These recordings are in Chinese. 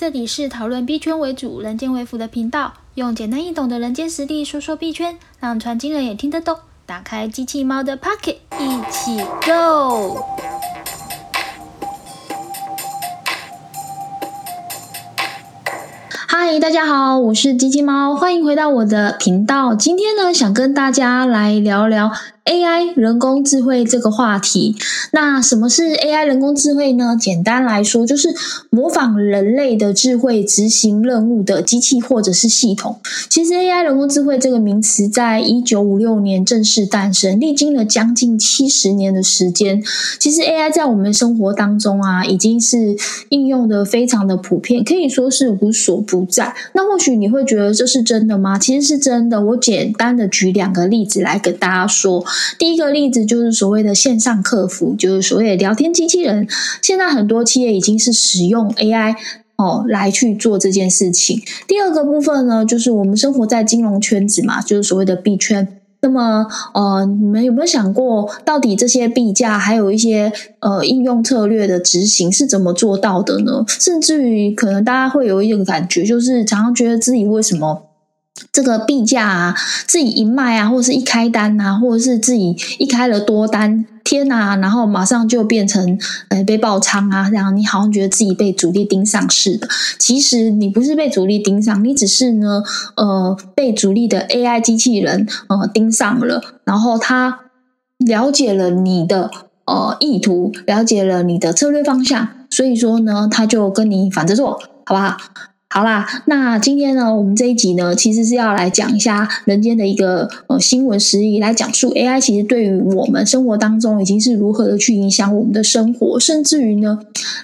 这里是讨论币圈为主、人间为辅的频道，用简单易懂的人间实力说说币圈，让传经人也听得懂。打开机器猫的 Pocket，一起 Go！嗨，大家好，我是机器猫，欢迎回到我的频道。今天呢，想跟大家来聊聊。AI 人工智慧这个话题，那什么是 AI 人工智慧呢？简单来说，就是模仿人类的智慧执行任务的机器或者是系统。其实 AI 人工智慧这个名词，在一九五六年正式诞生，历经了将近七十年的时间。其实 AI 在我们生活当中啊，已经是应用的非常的普遍，可以说是无所不在。那或许你会觉得这是真的吗？其实是真的。我简单的举两个例子来跟大家说。第一个例子就是所谓的线上客服，就是所谓的聊天机器人。现在很多企业已经是使用 AI 哦来去做这件事情。第二个部分呢，就是我们生活在金融圈子嘛，就是所谓的币圈。那么呃，你们有没有想过，到底这些币价还有一些呃应用策略的执行是怎么做到的呢？甚至于可能大家会有一种感觉，就是常常觉得自己为什么？这个币价啊，自己一卖啊，或者是一开单啊，或者是自己一开了多单，天呐，然后马上就变成呃被爆仓啊，这样你好像觉得自己被主力盯上似的。其实你不是被主力盯上，你只是呢呃被主力的 AI 机器人呃盯上了，然后他了解了你的呃意图，了解了你的策略方向，所以说呢，他就跟你反着做，好不好？好啦，那今天呢，我们这一集呢，其实是要来讲一下人间的一个呃新闻实例，来讲述 AI 其实对于我们生活当中已经是如何的去影响我们的生活，甚至于呢，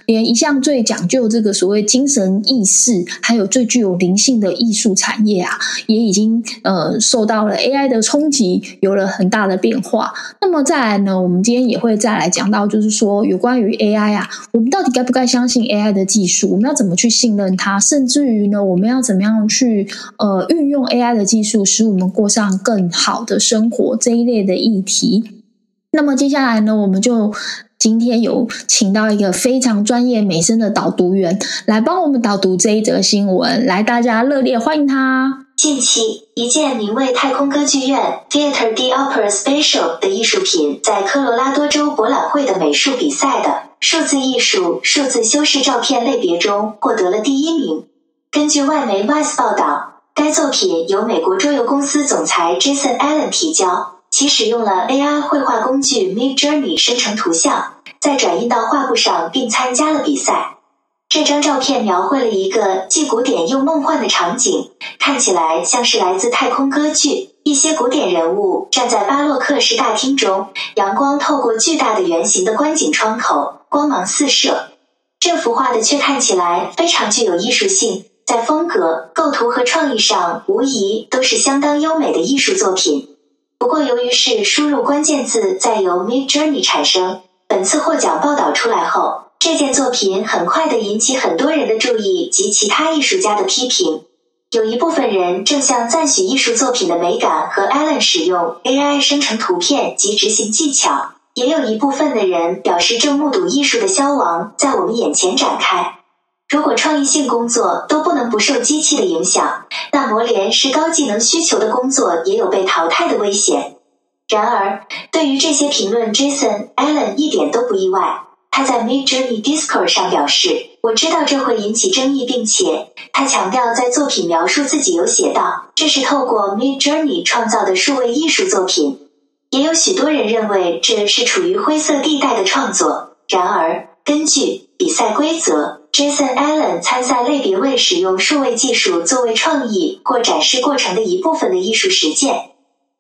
连一向最讲究这个所谓精神意识，还有最具有灵性的艺术产业啊，也已经呃受到了 AI 的冲击，有了很大的变化。那么再来呢，我们今天也会再来讲到，就是说有关于 AI 啊，我们到底该不该相信 AI 的技术？我们要怎么去信任它？甚至至于呢，我们要怎么样去呃运用 AI 的技术，使我们过上更好的生活这一类的议题。那么接下来呢，我们就今天有请到一个非常专业美声的导读员来帮我们导读这一则新闻，来大家热烈欢迎他。近期，一件名为太空歌剧院 （Theater de Opera Spatial） 的艺术品在科罗拉多州博览会的美术比赛的数字艺术数字修饰照片类别中获得了第一名。根据外媒 Vice 报道，该作品由美国桌游公司总裁 Jason Allen 提交，其使用了 AI 绘画工具 Mid Journey 生成图像，再转印到画布上，并参加了比赛。这张照片描绘了一个既古典又梦幻的场景，看起来像是来自太空歌剧。一些古典人物站在巴洛克式大厅中，阳光透过巨大的圆形的观景窗口，光芒四射。这幅画的却看起来非常具有艺术性。在风格、构图和创意上，无疑都是相当优美的艺术作品。不过，由于是输入关键字再由 Mid Journey 产生，本次获奖报道出来后，这件作品很快的引起很多人的注意及其他艺术家的批评。有一部分人正向赞许艺术作品的美感和 Allen 使用 AI 生成图片及执行技巧，也有一部分的人表示正目睹艺术的消亡在我们眼前展开。如果创意性工作都不能不受机器的影响，那磨练是高技能需求的工作也有被淘汰的危险。然而，对于这些评论，Jason Allen 一点都不意外。他在 Mid Journey Discord 上表示：“我知道这会引起争议，并且他强调，在作品描述自己有写道，这是透过 Mid Journey 创造的数位艺术作品。也有许多人认为这是处于灰色地带的创作。然而，根据比赛规则。” Jason Allen 参赛类别为使用数位技术作为创意或展示过程的一部分的艺术实践。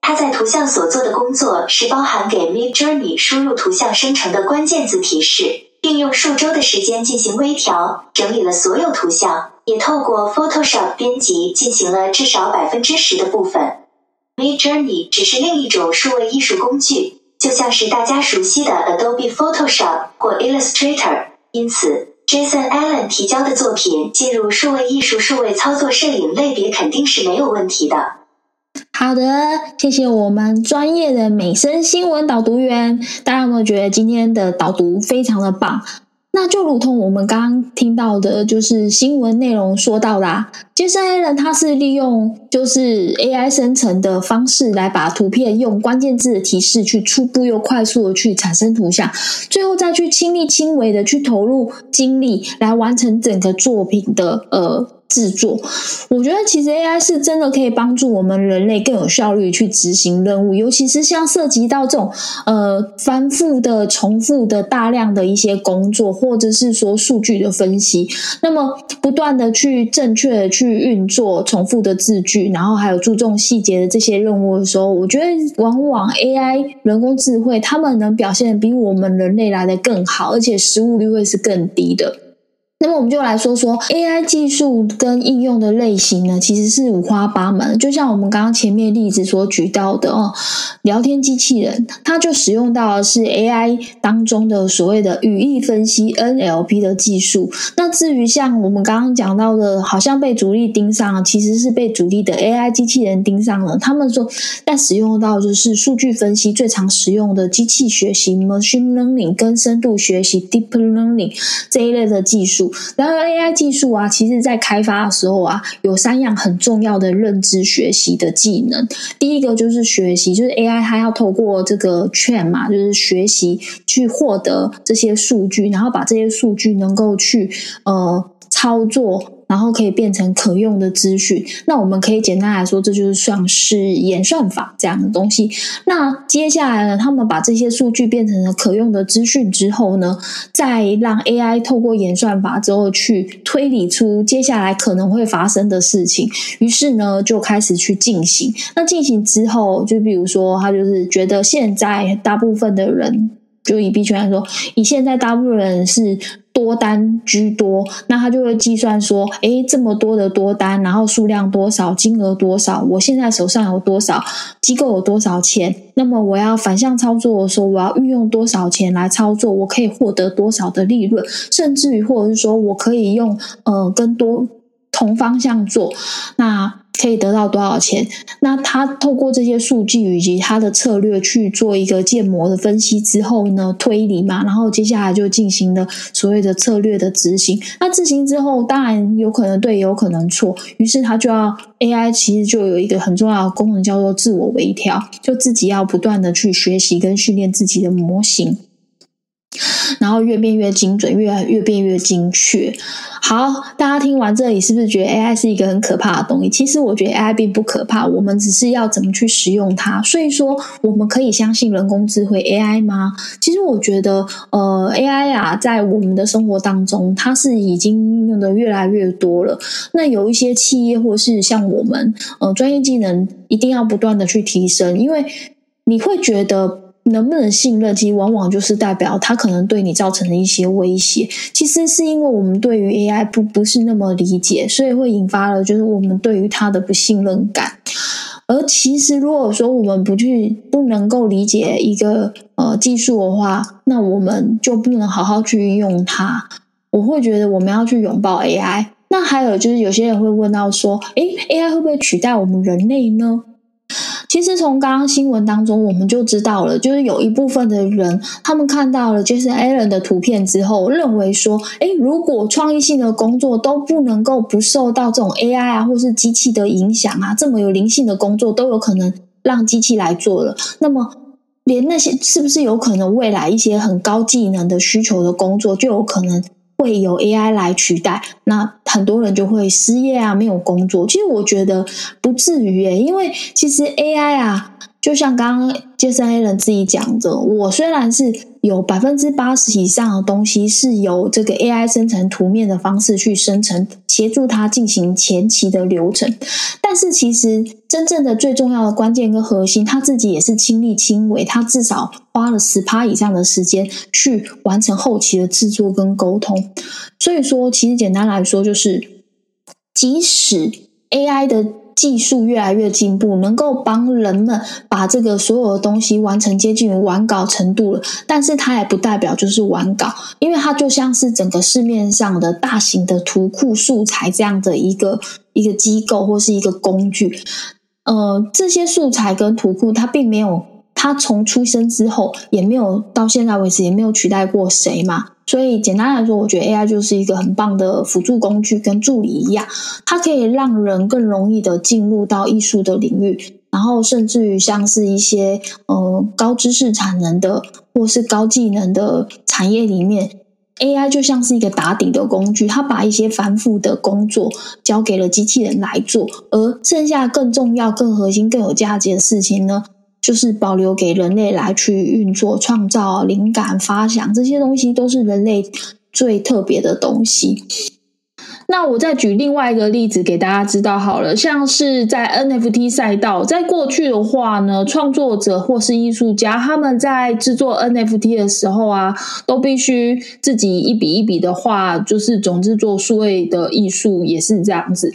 他在图像所做的工作是包含给 Mid Journey 输入图像生成的关键字提示，并用数周的时间进行微调，整理了所有图像，也透过 Photoshop 编辑进行了至少百分之十的部分。Mid Journey 只是另一种数位艺术工具，就像是大家熟悉的 Adobe Photoshop 或 Illustrator，因此。Jason Allen 提交的作品进入数位艺术、数位操作摄影类别肯定是没有问题的。好的，谢谢我们专业的美声新闻导读员。大家有没有觉得今天的导读非常的棒？那就如同我们刚刚听到的，就是新闻内容说到的，杰森 A 人它是利用就是 AI 生成的方式来把图片用关键字的提示去初步又快速的去产生图像，最后再去亲力亲为的去投入精力来完成整个作品的呃。制作，我觉得其实 AI 是真的可以帮助我们人类更有效率去执行任务，尤其是像涉及到这种呃反复的、重复的、大量的一些工作，或者是说数据的分析，那么不断的去正确的去运作重复的字句，然后还有注重细节的这些任务的时候，我觉得往往 AI 人工智慧他们能表现比我们人类来的更好，而且失误率会是更低的。那么我们就来说说 AI 技术跟应用的类型呢，其实是五花八门。就像我们刚刚前面例子所举到的哦，聊天机器人，它就使用到的是 AI 当中的所谓的语义分析 NLP 的技术。那至于像我们刚刚讲到的，好像被主力盯上，其实是被主力的 AI 机器人盯上了。他们说在使用到就是数据分析最常使用的机器学习 （Machine Learning） 跟深度学习 （Deep Learning） 这一类的技术然而，AI 技术啊，其实在开发的时候啊，有三样很重要的认知学习的技能。第一个就是学习，就是 AI 它要透过这个券嘛，就是学习去获得这些数据，然后把这些数据能够去呃操作。然后可以变成可用的资讯，那我们可以简单来说，这就是算是演算法这样的东西。那接下来呢，他们把这些数据变成了可用的资讯之后呢，再让 AI 透过演算法之后去推理出接下来可能会发生的事情，于是呢就开始去进行。那进行之后，就比如说，他就是觉得现在大部分的人。就以币圈来说，以现在大部分人是多单居多，那他就会计算说，诶，这么多的多单，然后数量多少，金额多少，我现在手上有多少，机构有多少钱，那么我要反向操作的时候，我要运用多少钱来操作，我可以获得多少的利润，甚至于或者是说我可以用呃更多同方向做，那。可以得到多少钱？那他透过这些数据以及他的策略去做一个建模的分析之后呢，推理嘛，然后接下来就进行了所谓的策略的执行。那执行之后，当然有可能对，有可能错。于是他就要 AI，其实就有一个很重要的功能叫做自我微调，就自己要不断的去学习跟训练自己的模型。然后越变越精准，越越变越精确。好，大家听完这里，是不是觉得 AI 是一个很可怕的东西？其实我觉得 AI 并不可怕，我们只是要怎么去使用它。所以说，我们可以相信人工智慧 AI 吗？其实我觉得，呃，AI 啊，在我们的生活当中，它是已经用的越来越多了。那有一些企业或是像我们，呃，专业技能一定要不断的去提升，因为你会觉得。能不能信任，其实往往就是代表他可能对你造成的一些威胁。其实是因为我们对于 AI 不不是那么理解，所以会引发了就是我们对于它的不信任感。而其实如果说我们不去不能够理解一个呃技术的话，那我们就不能好好去运用它。我会觉得我们要去拥抱 AI。那还有就是有些人会问到说，诶 a i 会不会取代我们人类呢？其实从刚刚新闻当中，我们就知道了，就是有一部分的人，他们看到了 Jason Allen 的图片之后，认为说，诶，如果创意性的工作都不能够不受到这种 AI 啊，或是机器的影响啊，这么有灵性的工作都有可能让机器来做了，那么连那些是不是有可能未来一些很高技能的需求的工作，就有可能？会有 AI 来取代，那很多人就会失业啊，没有工作。其实我觉得不至于诶，因为其实 AI 啊。就像刚刚杰森 A 人自己讲的，我虽然是有百分之八十以上的东西是由这个 AI 生成图面的方式去生成，协助它进行前期的流程，但是其实真正的最重要的关键跟核心，他自己也是亲力亲为，他至少花了十趴以上的时间去完成后期的制作跟沟通。所以说，其实简单来说，就是即使 AI 的。技术越来越进步，能够帮人们把这个所有的东西完成接近于完稿程度了。但是它也不代表就是完稿，因为它就像是整个市面上的大型的图库素材这样的一个一个机构或是一个工具。呃，这些素材跟图库它并没有它从出生之后也没有到现在为止也没有取代过谁嘛。所以简单来说，我觉得 AI 就是一个很棒的辅助工具，跟助理一样，它可以让人更容易的进入到艺术的领域，然后甚至于像是一些呃高知识产能的或是高技能的产业里面，AI 就像是一个打底的工具，它把一些繁复的工作交给了机器人来做，而剩下更重要、更核心、更有价值的事情呢？就是保留给人类来去运作、创造灵感、发想这些东西，都是人类最特别的东西。那我再举另外一个例子给大家知道好了，像是在 NFT 赛道，在过去的话呢，创作者或是艺术家他们在制作 NFT 的时候啊，都必须自己一笔一笔的画，就是总之做数位的艺术也是这样子。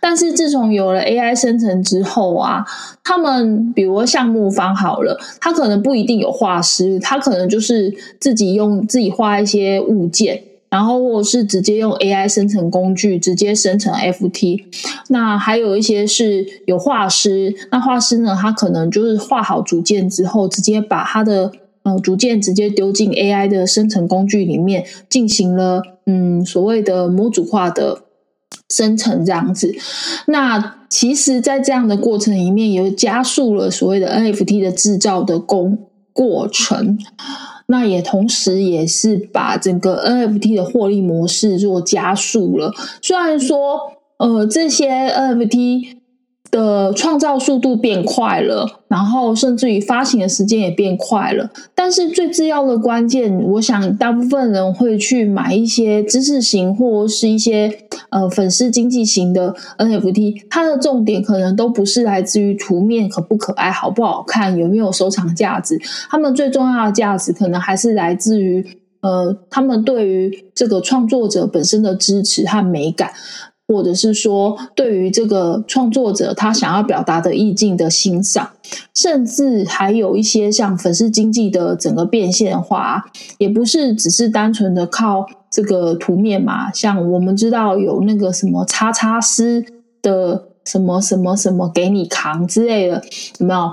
但是自从有了 AI 生成之后啊，他们比如项目方好了，他可能不一定有画师，他可能就是自己用自己画一些物件。然后或者是直接用 AI 生成工具直接生成 FT，那还有一些是有画师，那画师呢，他可能就是画好组件之后，直接把他的呃组件直接丢进 AI 的生成工具里面，进行了嗯所谓的模组化的生成这样子。那其实，在这样的过程里面，也加速了所谓的 NFT 的制造的工过程。那也同时也是把整个 NFT 的获利模式做加速了。虽然说，呃，这些 NFT 的创造速度变快了，然后甚至于发行的时间也变快了，但是最重要的关键，我想大部分人会去买一些知识型或是一些。呃，粉丝经济型的 NFT，它的重点可能都不是来自于图面可不可爱、好不好看、有没有收藏价值，他们最重要的价值可能还是来自于呃，他们对于这个创作者本身的支持和美感，或者是说对于这个创作者他想要表达的意境的欣赏，甚至还有一些像粉丝经济的整个变现化，也不是只是单纯的靠。这个图面嘛，像我们知道有那个什么叉叉师的什么什么什么给你扛之类的，有没有？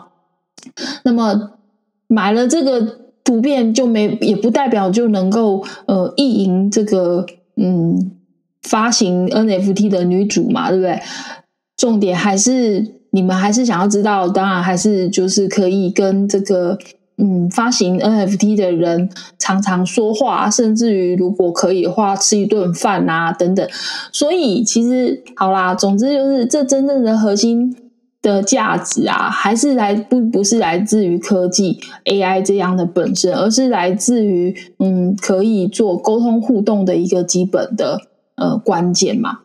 那么买了这个图片就没，也不代表就能够呃意淫这个嗯发行 NFT 的女主嘛，对不对？重点还是你们还是想要知道，当然还是就是可以跟这个。嗯，发行 NFT 的人常常说话，甚至于如果可以的话，吃一顿饭啊等等。所以其实好啦，总之就是这真正的核心的价值啊，还是来不不是来自于科技 AI 这样的本身，而是来自于嗯可以做沟通互动的一个基本的呃关键嘛。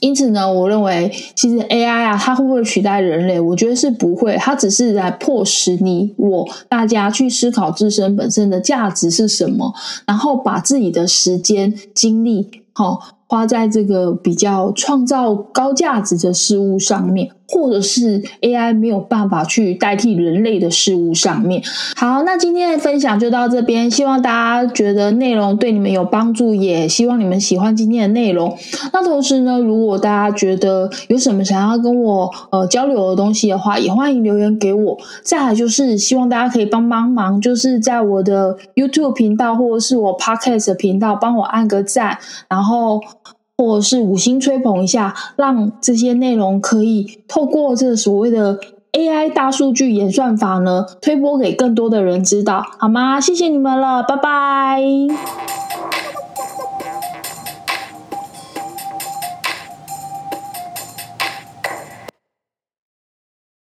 因此呢，我认为其实 AI 啊，它会不会取代人类？我觉得是不会，它只是来迫使你我大家去思考自身本身的价值是什么，然后把自己的时间精力，好。花在这个比较创造高价值的事物上面，或者是 AI 没有办法去代替人类的事物上面。好，那今天的分享就到这边，希望大家觉得内容对你们有帮助，也希望你们喜欢今天的内容。那同时呢，如果大家觉得有什么想要跟我呃交流的东西的话，也欢迎留言给我。再来就是希望大家可以帮帮忙，就是在我的 YouTube 频道或者是我 Podcast 频道帮我按个赞，然后。或者是五星吹捧一下，让这些内容可以透过这所谓的 AI 大数据演算法呢，推播给更多的人知道，好吗？谢谢你们了，拜拜。